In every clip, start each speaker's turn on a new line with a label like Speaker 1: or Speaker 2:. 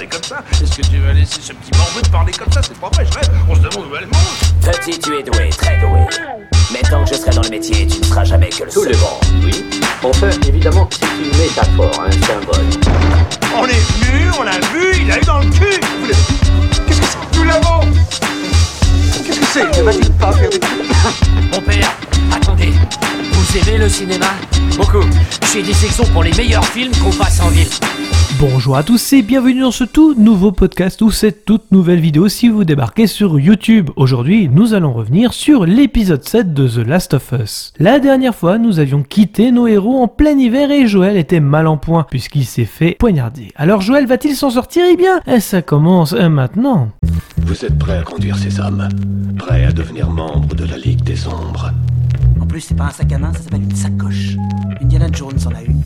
Speaker 1: parler comme ça Est-ce que tu vas laisser ce petit morveux te parler comme ça? C'est pas vrai, je rêve. On se demande où elle mange.
Speaker 2: Petit, tu es doué, très doué. Mais tant que je serai dans le métier, tu ne seras jamais que le
Speaker 3: Tout
Speaker 2: seul.
Speaker 3: le monde, oui. Enfin, évidemment, c'est une métaphore, un symbole.
Speaker 1: On est venu, on l'a vu, il a eu dans le cul. Vous l'avez- Qu'est-ce que c'est Nous l'avons. Qu'est-ce que c'est? Va-t-il pas faire des
Speaker 4: Mon père, attendez. Vous aimez le cinéma
Speaker 1: Beaucoup.
Speaker 4: J'ai des sections pour les meilleurs films qu'on passe en ville.
Speaker 5: Bonjour à tous et bienvenue dans ce tout nouveau podcast ou cette toute nouvelle vidéo si vous débarquez sur YouTube. Aujourd'hui, nous allons revenir sur l'épisode 7 de The Last of Us. La dernière fois, nous avions quitté nos héros en plein hiver et Joël était mal en point puisqu'il s'est fait poignarder. Alors Joël va-t-il s'en sortir? Eh bien, eh, ça commence euh, maintenant.
Speaker 6: Vous êtes prêt à conduire ces hommes? Prêt à devenir membre de la Ligue des Ombres?
Speaker 7: Plus, c'est pas un sac à main, ça s'appelle une sacoche. Indiana Jones en a une.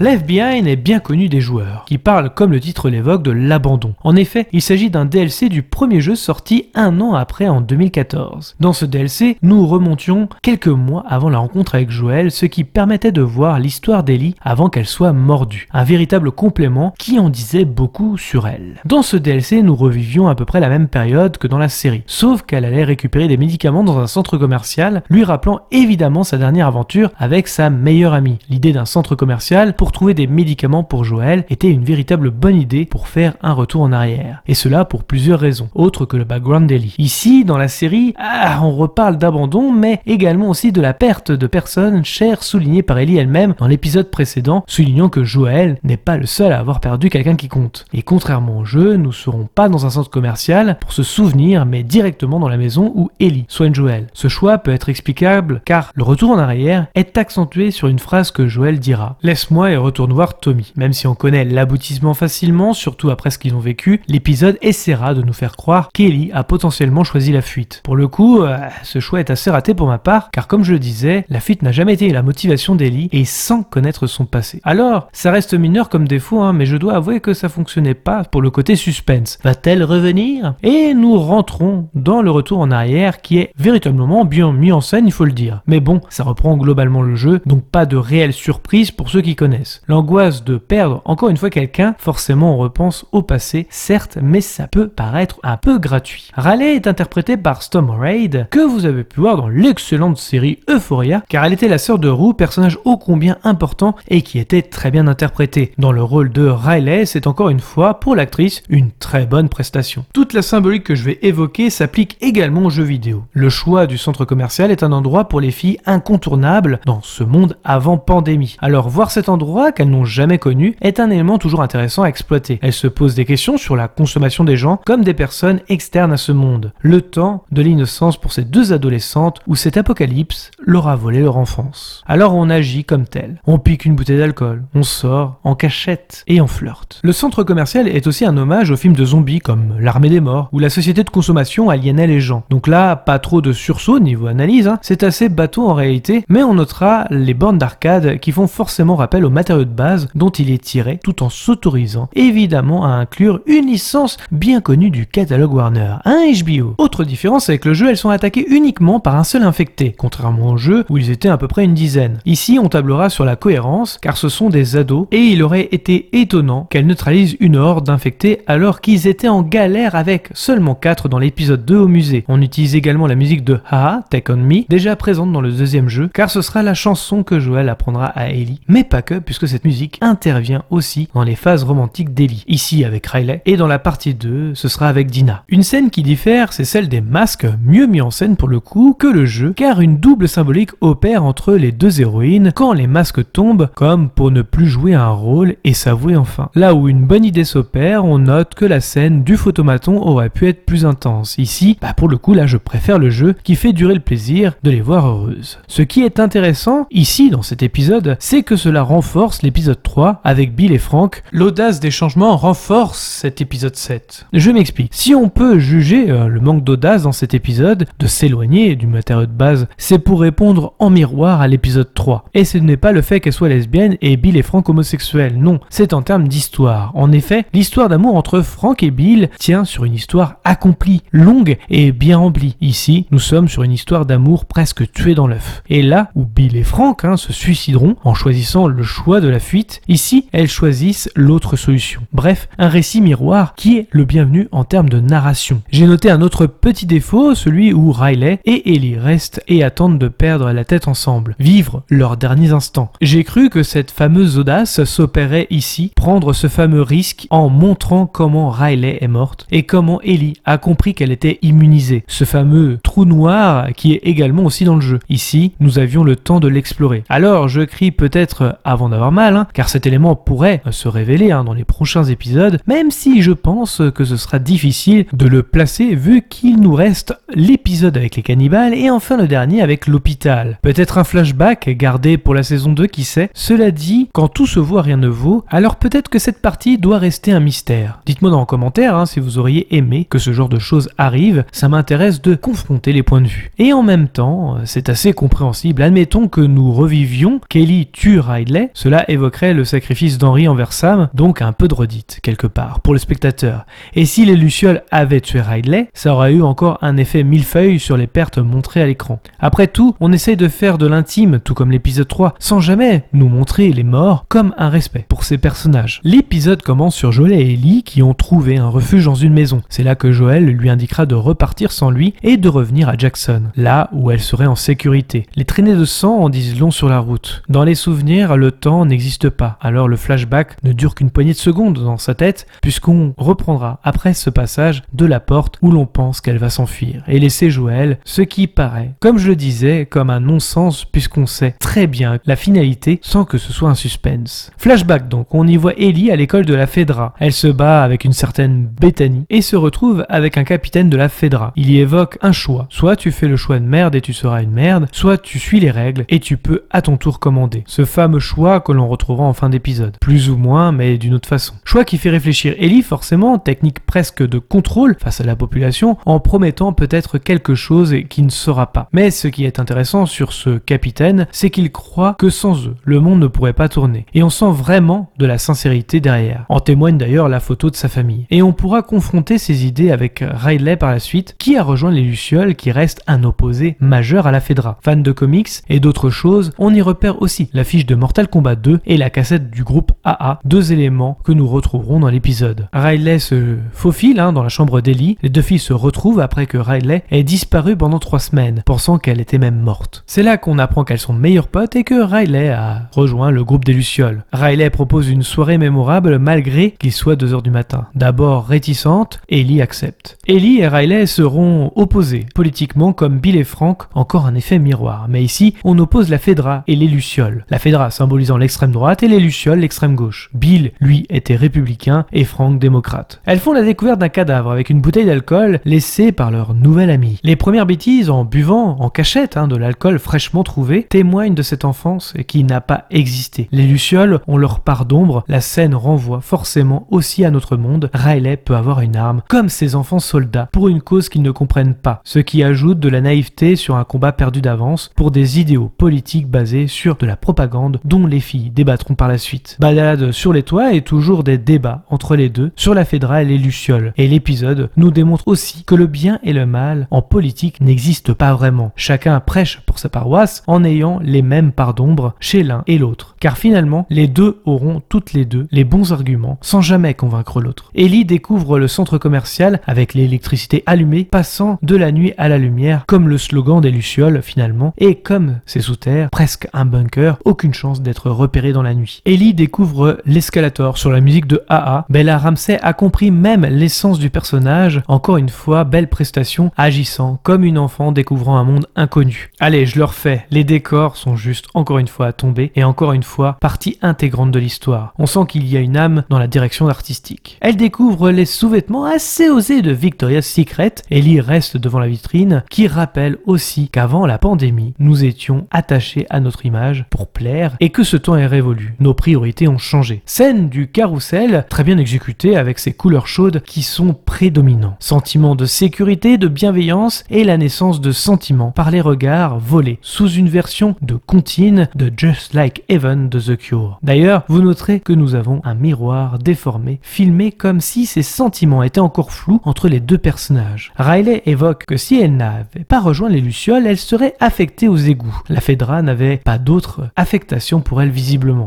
Speaker 5: Left Behind est bien connu des joueurs, qui parle, comme le titre l'évoque, de l'abandon. En effet, il s'agit d'un DLC du premier jeu sorti un an après en 2014. Dans ce DLC, nous remontions quelques mois avant la rencontre avec Joël, ce qui permettait de voir l'histoire d'Ellie avant qu'elle soit mordue. Un véritable complément qui en disait beaucoup sur elle. Dans ce DLC, nous revivions à peu près la même période que dans la série, sauf qu'elle allait récupérer des médicaments dans un centre commercial, lui rappelant évidemment sa dernière aventure avec sa meilleure amie. L'idée d'un centre commercial pour trouver des médicaments pour Joël était une véritable bonne idée pour faire un retour en arrière. Et cela pour plusieurs raisons, autres que le background d'Ellie. Ici, dans la série, ah, on reparle d'abandon, mais également aussi de la perte de personnes chères soulignées par Ellie elle-même dans l'épisode précédent, soulignant que Joël n'est pas le seul à avoir perdu quelqu'un qui compte. Et contrairement au jeu, nous serons pas dans un centre commercial pour se souvenir, mais directement dans la maison où Ellie soigne Joël. Ce choix peut être explicable car le retour en arrière est accentué sur une phrase que Joël dira. Laisse-moi retourne voir Tommy. Même si on connaît l'aboutissement facilement, surtout après ce qu'ils ont vécu, l'épisode essaiera de nous faire croire qu'Ellie a potentiellement choisi la fuite. Pour le coup, euh, ce choix est assez raté pour ma part, car comme je le disais, la fuite n'a jamais été la motivation d'Ellie et sans connaître son passé. Alors, ça reste mineur comme défaut, hein, mais je dois avouer que ça fonctionnait pas pour le côté suspense. Va-t-elle revenir? Et nous rentrons dans le retour en arrière qui est véritablement bien mis en scène, il faut le dire. Mais bon, ça reprend globalement le jeu, donc pas de réelle surprise pour ceux qui connaissent. L'angoisse de perdre encore une fois quelqu'un, forcément on repense au passé, certes, mais ça peut paraître un peu gratuit. Raleigh est interprétée par Storm Raid, que vous avez pu voir dans l'excellente série Euphoria, car elle était la sœur de Rue, personnage ô combien important et qui était très bien interprété. Dans le rôle de Riley, c'est encore une fois, pour l'actrice, une très bonne prestation. Toute la symbolique que je vais évoquer s'applique également aux jeux vidéo. Le choix du centre commercial est un endroit pour les filles incontournable dans ce monde avant pandémie. Alors voir cet endroit qu'elles n'ont jamais connu est un élément toujours intéressant à exploiter. Elles se posent des questions sur la consommation des gens comme des personnes externes à ce monde. Le temps de l'innocence pour ces deux adolescentes où cet apocalypse leur a volé leur enfance. Alors on agit comme tel. On pique une bouteille d'alcool, on sort en cachette et on flirte. Le centre commercial est aussi un hommage aux films de zombies comme L'armée des morts où la société de consommation aliénait les gens. Donc là, pas trop de sursaut niveau analyse, hein. c'est assez bateau en réalité, mais on notera les bornes d'arcade qui font forcément rappel aux matériaux de base dont il est tiré tout en s'autorisant évidemment à inclure une licence bien connue du catalogue Warner, un HBO. Autre différence avec le jeu, elles sont attaquées uniquement par un seul infecté, contrairement au jeu où ils étaient à peu près une dizaine. Ici, on tablera sur la cohérence car ce sont des ados et il aurait été étonnant qu'elles neutralisent une horde d'infectés alors qu'ils étaient en galère avec seulement 4 dans l'épisode 2 au musée. On utilise également la musique de Haha, Take On Me, déjà présente dans le deuxième jeu, car ce sera la chanson que Joël apprendra à Ellie. Mais pas que, puisque cette musique intervient aussi dans les phases romantiques d'Ellie. Ici avec Riley, et dans la partie 2, ce sera avec Dina. Une scène qui diffère, c'est celle des masques, mieux mis en scène pour le coup que le jeu, car une double symbolique opère entre les deux héroïnes quand les masques tombent, comme pour ne plus jouer un rôle et s'avouer enfin. Là où une bonne idée s'opère, on note que la scène du photomaton aurait pu être plus intense. Ici, bah pour le coup, là je préfère le jeu qui fait durer le plaisir de les voir heureuses. Ce qui est intéressant ici dans cet épisode, c'est que cela renforce l'épisode 3 avec Bill et Frank. L'audace des changements renforce cet épisode 7. Je m'explique. Si on peut juger euh, le manque d'audace dans cet épisode, de s'éloigner du matériau de base, c'est pour répondre en miroir à l'épisode 3. Et ce n'est pas le fait qu'elle soit lesbienne et Bill et Frank homosexuels, non, c'est en termes d'histoire. En effet, l'histoire d'amour entre Frank et Bill tient sur une histoire accomplie, longue et bien remplie. Ici, nous sommes sur une histoire d'amour presque tuée dans l'œuf. Et là où Bill et Frank hein, se suicideront en choisissant le choix de la fuite, ici elles choisissent l'autre solution. Bref, un récit miroir qui est le bienvenu en termes de narration. J'ai noté un autre petit défaut, celui où Riley et Ellie restent et attendent de perdre la tête ensemble, vivre leurs derniers instants. J'ai cru que cette fameuse audace s'opérait ici, prendre ce fameux risque en montrant comment Riley est morte et comment Ellie a compris qu'elle était immunisée. Ce fameux trou noir qui est également aussi dans le jeu. Ici, nous avions le temps de l'explorer. Alors, je crie peut-être avant d'avoir mal, hein, car cet élément pourrait se révéler hein, dans les prochains épisodes, même si je pense que ce sera difficile de le placer vu qu'il nous reste l'épisode avec les cannibales et enfin le dernier avec l'hôpital. Peut-être un flashback gardé pour la saison 2, qui sait? Cela dit, quand tout se voit, rien ne vaut, alors peut-être que cette partie doit rester un mystère. Dites-moi dans les commentaires hein, si vous auriez aimé que ce genre de choses arrive, ça m'intéresse de confronter les points de vue. Et en même temps, c'est assez compréhensible, admettons que nous revivions, Kelly tue Ridley, cela évoquerait le sacrifice d'Henry envers Sam, donc un peu de redite, quelque part, pour le spectateur. Et si les Lucioles avaient tué Ridley, ça aurait eu encore un effet millefeuille sur les pertes montrées à l'écran. Après tout, on essaye de faire de l'intime, tout comme l'épisode 3, sans jamais nous montrer les morts comme un respect pour ces personnages. L'épisode commence sur Joel et Ellie qui ont trouvé un refuge dans une maison. C'est là que Joel lui indiquera de repartir sans lui et de revenir à Jackson, là où elle serait en sécurité. Les traînées de sang en disent long sur la route. Dans les souvenirs, le temps n'existe pas, alors le flashback ne dure qu'une poignée de secondes dans sa tête, puisqu'on reprendra après ce passage de la porte où l'on pense qu'elle va s'enfuir et laisser Joël, ce qui paraît, comme je le disais, comme un non-sens puisqu'on sait très bien la finalité sans que ce soit un suspense. Flashback donc, on y voit Ellie à l'école de la Fedra. Elle se bat avec une certaine Bethany et se retrouve avec un capitaine de la Fedra. Il y évoque un choix. Soit tu fais le choix de merde et tu seras une merde, soit tu suis les règles et tu peux à ton tour commander. Ce fameux choix que l'on retrouvera en fin d'épisode. Plus ou moins, mais d'une autre façon. Choix qui fait réfléchir Ellie forcément, technique presque de contrôle face à la population, en promettant peut-être quelque chose qui ne sera pas. Mais ce qui est intéressant sur ce capitaine, c'est qu'il croit que sans eux, le monde ne pourrait pas tourner. Et on sent vraiment de la sincérité derrière. En témoigne d'ailleurs la photo de sa famille. Et on pourra confronter ses idées avec Riley par la suite, qui a rejoint les Lucioles, qui reste un opposé majeur à la Fedra. Fan de comics et d'autres choses, on y repère aussi l'affiche de Mortal Kombat 2 et la cassette du groupe AA, deux éléments que nous retrouverons dans l'épisode. Riley se faufile hein, dans la chambre d'Ellie, les deux filles se retrouvent après que Riley ait disparu pendant trois semaines, pensant qu'elle était même morte. C'est là qu'on apprend qu'elles sont meilleures potes et que Riley a rejoint le groupe des Lucioles. Riley propose une soirée mémorable malgré qu'il soit 2h du matin. D'abord réticente, Ellie accepte. Ellie et Riley seront opposés, politiquement comme Bill et Frank, encore un effet miroir. Mais ici, on oppose la Fedra et les Lucioles. La Fedra symbolisant l'extrême droite et les Lucioles l'extrême gauche. Bill, lui, était républicain et Frank démocrate. Elles font la découverte d'un cadavre avec une bouteille d'alcool laissée par leur nouvel ami. Les premières bêtises en buvant en cachette hein, de l'alcool fraîchement trouvé témoignent de cette enfance qui n'a pas existé. Les Lucioles ont leur part d'ombre, la scène renvoie forcément aussi à notre monde. Riley peut avoir une arme, comme ses enfants soldats, pour une cause qu'ils ne comprennent pas, ce qui ajoute de la naïveté sur un combat perdu d'avance pour des idéaux politiques basés sur de la propagande dont les débattront par la suite. Balade sur les toits et toujours des débats entre les deux sur la Fédra et les Lucioles. Et l'épisode nous démontre aussi que le bien et le mal en politique n'existent pas vraiment. Chacun prêche pour sa paroisse en ayant les mêmes parts d'ombre chez l'un et l'autre. Car finalement, les deux auront toutes les deux les bons arguments sans jamais convaincre l'autre. Ellie découvre le centre commercial avec l'électricité allumée, passant de la nuit à la lumière, comme le slogan des Lucioles finalement, et comme c'est sous terre, presque un bunker, aucune chance d'être repéré dans la nuit. Ellie découvre l'escalator sur la musique de AA. Bella Ramsey a compris même l'essence du personnage. Encore une fois, belle prestation, agissant comme une enfant découvrant un monde inconnu. Allez, je le refais, les décors sont juste encore une fois à tomber et encore une fois partie intégrante de l'histoire. On sent qu'il y a une âme dans la direction artistique. Elle découvre les sous-vêtements assez osés de Victoria's Secret. Ellie reste devant la vitrine qui rappelle aussi qu'avant la pandémie, nous étions attachés à notre image pour plaire et que ce est révolu. Nos priorités ont changé. Scène du carrousel, très bien exécutée avec ses couleurs chaudes qui sont prédominants. Sentiment de sécurité, de bienveillance et la naissance de sentiments par les regards volés sous une version de comptine de Just Like Heaven de The Cure. D'ailleurs, vous noterez que nous avons un miroir déformé, filmé comme si ses sentiments étaient encore flous entre les deux personnages. Riley évoque que si elle n'avait pas rejoint les Lucioles, elle serait affectée aux égouts. La Fedra n'avait pas d'autre affectation pour elle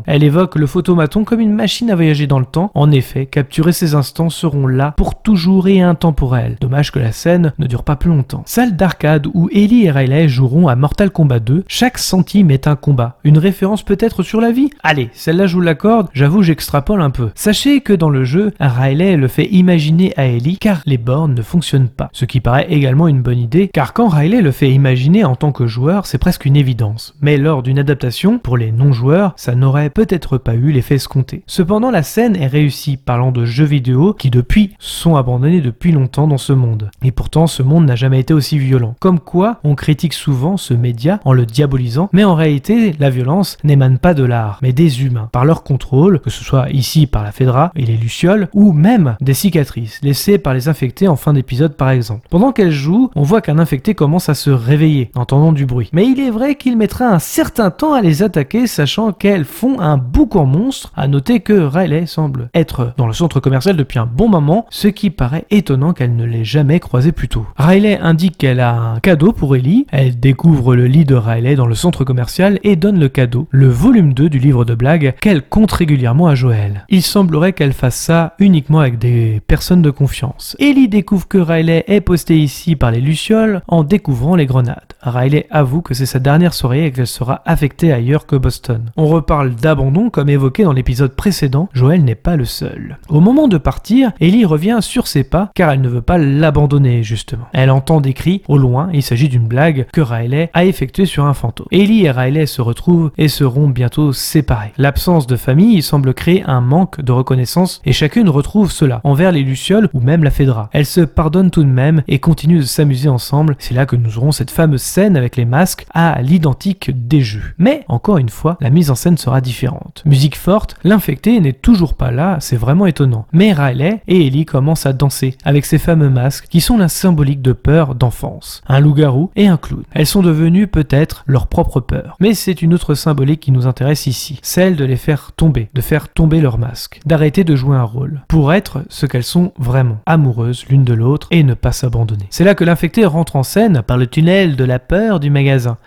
Speaker 5: Elle évoque le photomaton comme une machine à voyager dans le temps. En effet, capturer ces instants seront là pour toujours et intemporels. Dommage que la scène ne dure pas plus longtemps. Salle d'arcade où Ellie et Riley joueront à Mortal Kombat 2. Chaque centime est un combat. Une référence peut-être sur la vie Allez, celle-là je vous l'accorde, j'avoue j'extrapole un peu. Sachez que dans le jeu, Riley le fait imaginer à Ellie car les bornes ne fonctionnent pas. Ce qui paraît également une bonne idée car quand Riley le fait imaginer en tant que joueur, c'est presque une évidence. Mais lors d'une adaptation, pour les non-joueurs, ça n'aurait peut-être pas eu l'effet escompté. Cependant, la scène est réussie parlant de jeux vidéo qui depuis sont abandonnés depuis longtemps dans ce monde. Et pourtant, ce monde n'a jamais été aussi violent. Comme quoi, on critique souvent ce média en le diabolisant, mais en réalité, la violence n'émane pas de l'art, mais des humains, par leur contrôle, que ce soit ici par la Fedra et les Lucioles, ou même des cicatrices laissées par les infectés en fin d'épisode par exemple. Pendant qu'elle joue, on voit qu'un infecté commence à se réveiller, entendant du bruit. Mais il est vrai qu'il mettra un certain temps à les attaquer, sachant font un boucan monstre. À noter que Riley semble être dans le centre commercial depuis un bon moment, ce qui paraît étonnant qu'elle ne l'ait jamais croisé plus tôt. Riley indique qu'elle a un cadeau pour Ellie. Elle découvre le lit de Riley dans le centre commercial et donne le cadeau, le volume 2 du livre de blagues qu'elle compte régulièrement à Joël. Il semblerait qu'elle fasse ça uniquement avec des personnes de confiance. Ellie découvre que Riley est posté ici par les Lucioles en découvrant les grenades. Riley avoue que c'est sa dernière soirée et qu'elle sera affectée ailleurs que Boston. On reparle d'abandon comme évoqué dans l'épisode précédent, Joël n'est pas le seul. Au moment de partir, Ellie revient sur ses pas car elle ne veut pas l'abandonner justement. Elle entend des cris au loin, il s'agit d'une blague que Riley a effectuée sur un fantôme. Ellie et Riley se retrouvent et seront bientôt séparés. L'absence de famille semble créer un manque de reconnaissance et chacune retrouve cela envers les Lucioles ou même la Fedra. Elles se pardonnent tout de même et continuent de s'amuser ensemble. C'est là que nous aurons cette fameuse scène avec les masques à l'identique des jeux. Mais encore une fois, la mise en scène sera différente. Musique forte, l'infecté n'est toujours pas là, c'est vraiment étonnant. Mais Riley et Ellie commencent à danser avec ces fameux masques qui sont la symbolique de peur d'enfance. Un loup-garou et un clown. Elles sont devenues peut-être leur propre peur. Mais c'est une autre symbolique qui nous intéresse ici, celle de les faire tomber, de faire tomber leur masque, d'arrêter de jouer un rôle, pour être ce qu'elles sont vraiment, amoureuses l'une de l'autre et ne pas s'abandonner. C'est là que l'infecté rentre en scène par le tunnel de la peur du magasin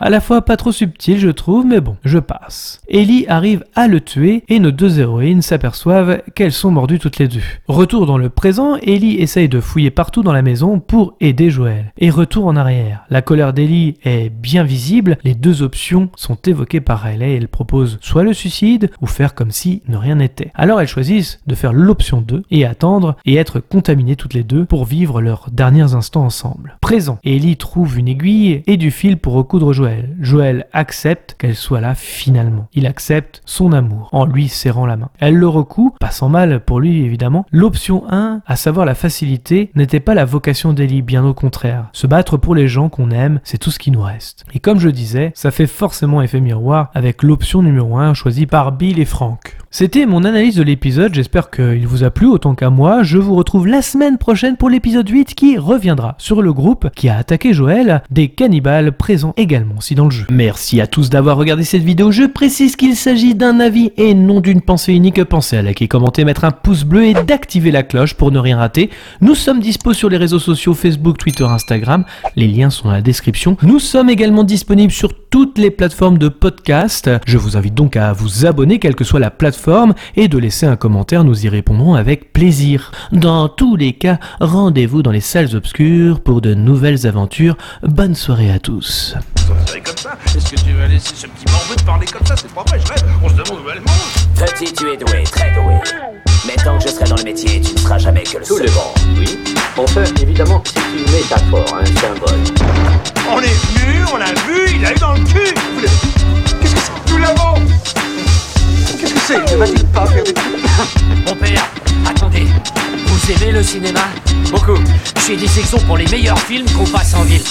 Speaker 5: à la fois pas trop subtil je trouve, mais bon, je passe. Ellie arrive à le tuer et nos deux héroïnes s'aperçoivent qu'elles sont mordues toutes les deux. Retour dans le présent, Ellie essaye de fouiller partout dans la maison pour aider Joël. Et retour en arrière. La colère d'Ellie est bien visible, les deux options sont évoquées par Riley et elle propose soit le suicide ou faire comme si ne rien n'était. Alors elles choisissent de faire l'option 2 et attendre et être contaminées toutes les deux pour vivre leurs derniers instants ensemble. Présent, Ellie trouve une aiguille et du fil pour recoudre Joël. Joël. accepte qu'elle soit là finalement. Il accepte son amour en lui serrant la main. Elle le recoue, pas sans mal pour lui évidemment. L'option 1, à savoir la facilité, n'était pas la vocation d'Ellie, bien au contraire. Se battre pour les gens qu'on aime, c'est tout ce qui nous reste. Et comme je disais, ça fait forcément effet miroir avec l'option numéro 1 choisie par Bill et Frank. C'était mon analyse de l'épisode, j'espère qu'il vous a plu autant qu'à moi. Je vous retrouve la semaine prochaine pour l'épisode 8 qui reviendra sur le groupe qui a attaqué Joël, des cannibales présents également Merci à tous d'avoir regardé cette vidéo, je précise qu'il s'agit d'un avis et non d'une pensée unique. Pensez à liker, commenter, mettre un pouce bleu et d'activer la cloche pour ne rien rater. Nous sommes dispo sur les réseaux sociaux Facebook, Twitter, Instagram, les liens sont dans la description. Nous sommes également disponibles sur toutes les plateformes de podcast. Je vous invite donc à vous abonner quelle que soit la plateforme et de laisser un commentaire, nous y répondrons avec plaisir. Dans tous les cas, rendez-vous dans les salles obscures pour de nouvelles aventures. Bonne soirée à tous.
Speaker 1: comme ça Est-ce que tu vas laisser ce petit morveux de parler comme ça? C'est pas vrai, je rêve. On se demande où elle mange.
Speaker 2: Petit, tu es doué, très doué. Mais tant que je serai dans le métier, tu ne seras jamais que le
Speaker 3: Tout
Speaker 2: seul.
Speaker 3: le monde, oui. Enfin, évidemment, c'est une métaphore, un symbole.
Speaker 1: On est venu, on l'a vu, il a eu dans le cul Qu'est-ce que c'est Nous l'avons Qu'est-ce que c'est Ne va-t-il pas faire des trucs
Speaker 4: Mon père, attendez. Vous aimez le cinéma? Beaucoup. Je fais des sections pour les meilleurs films qu'on passe en ville.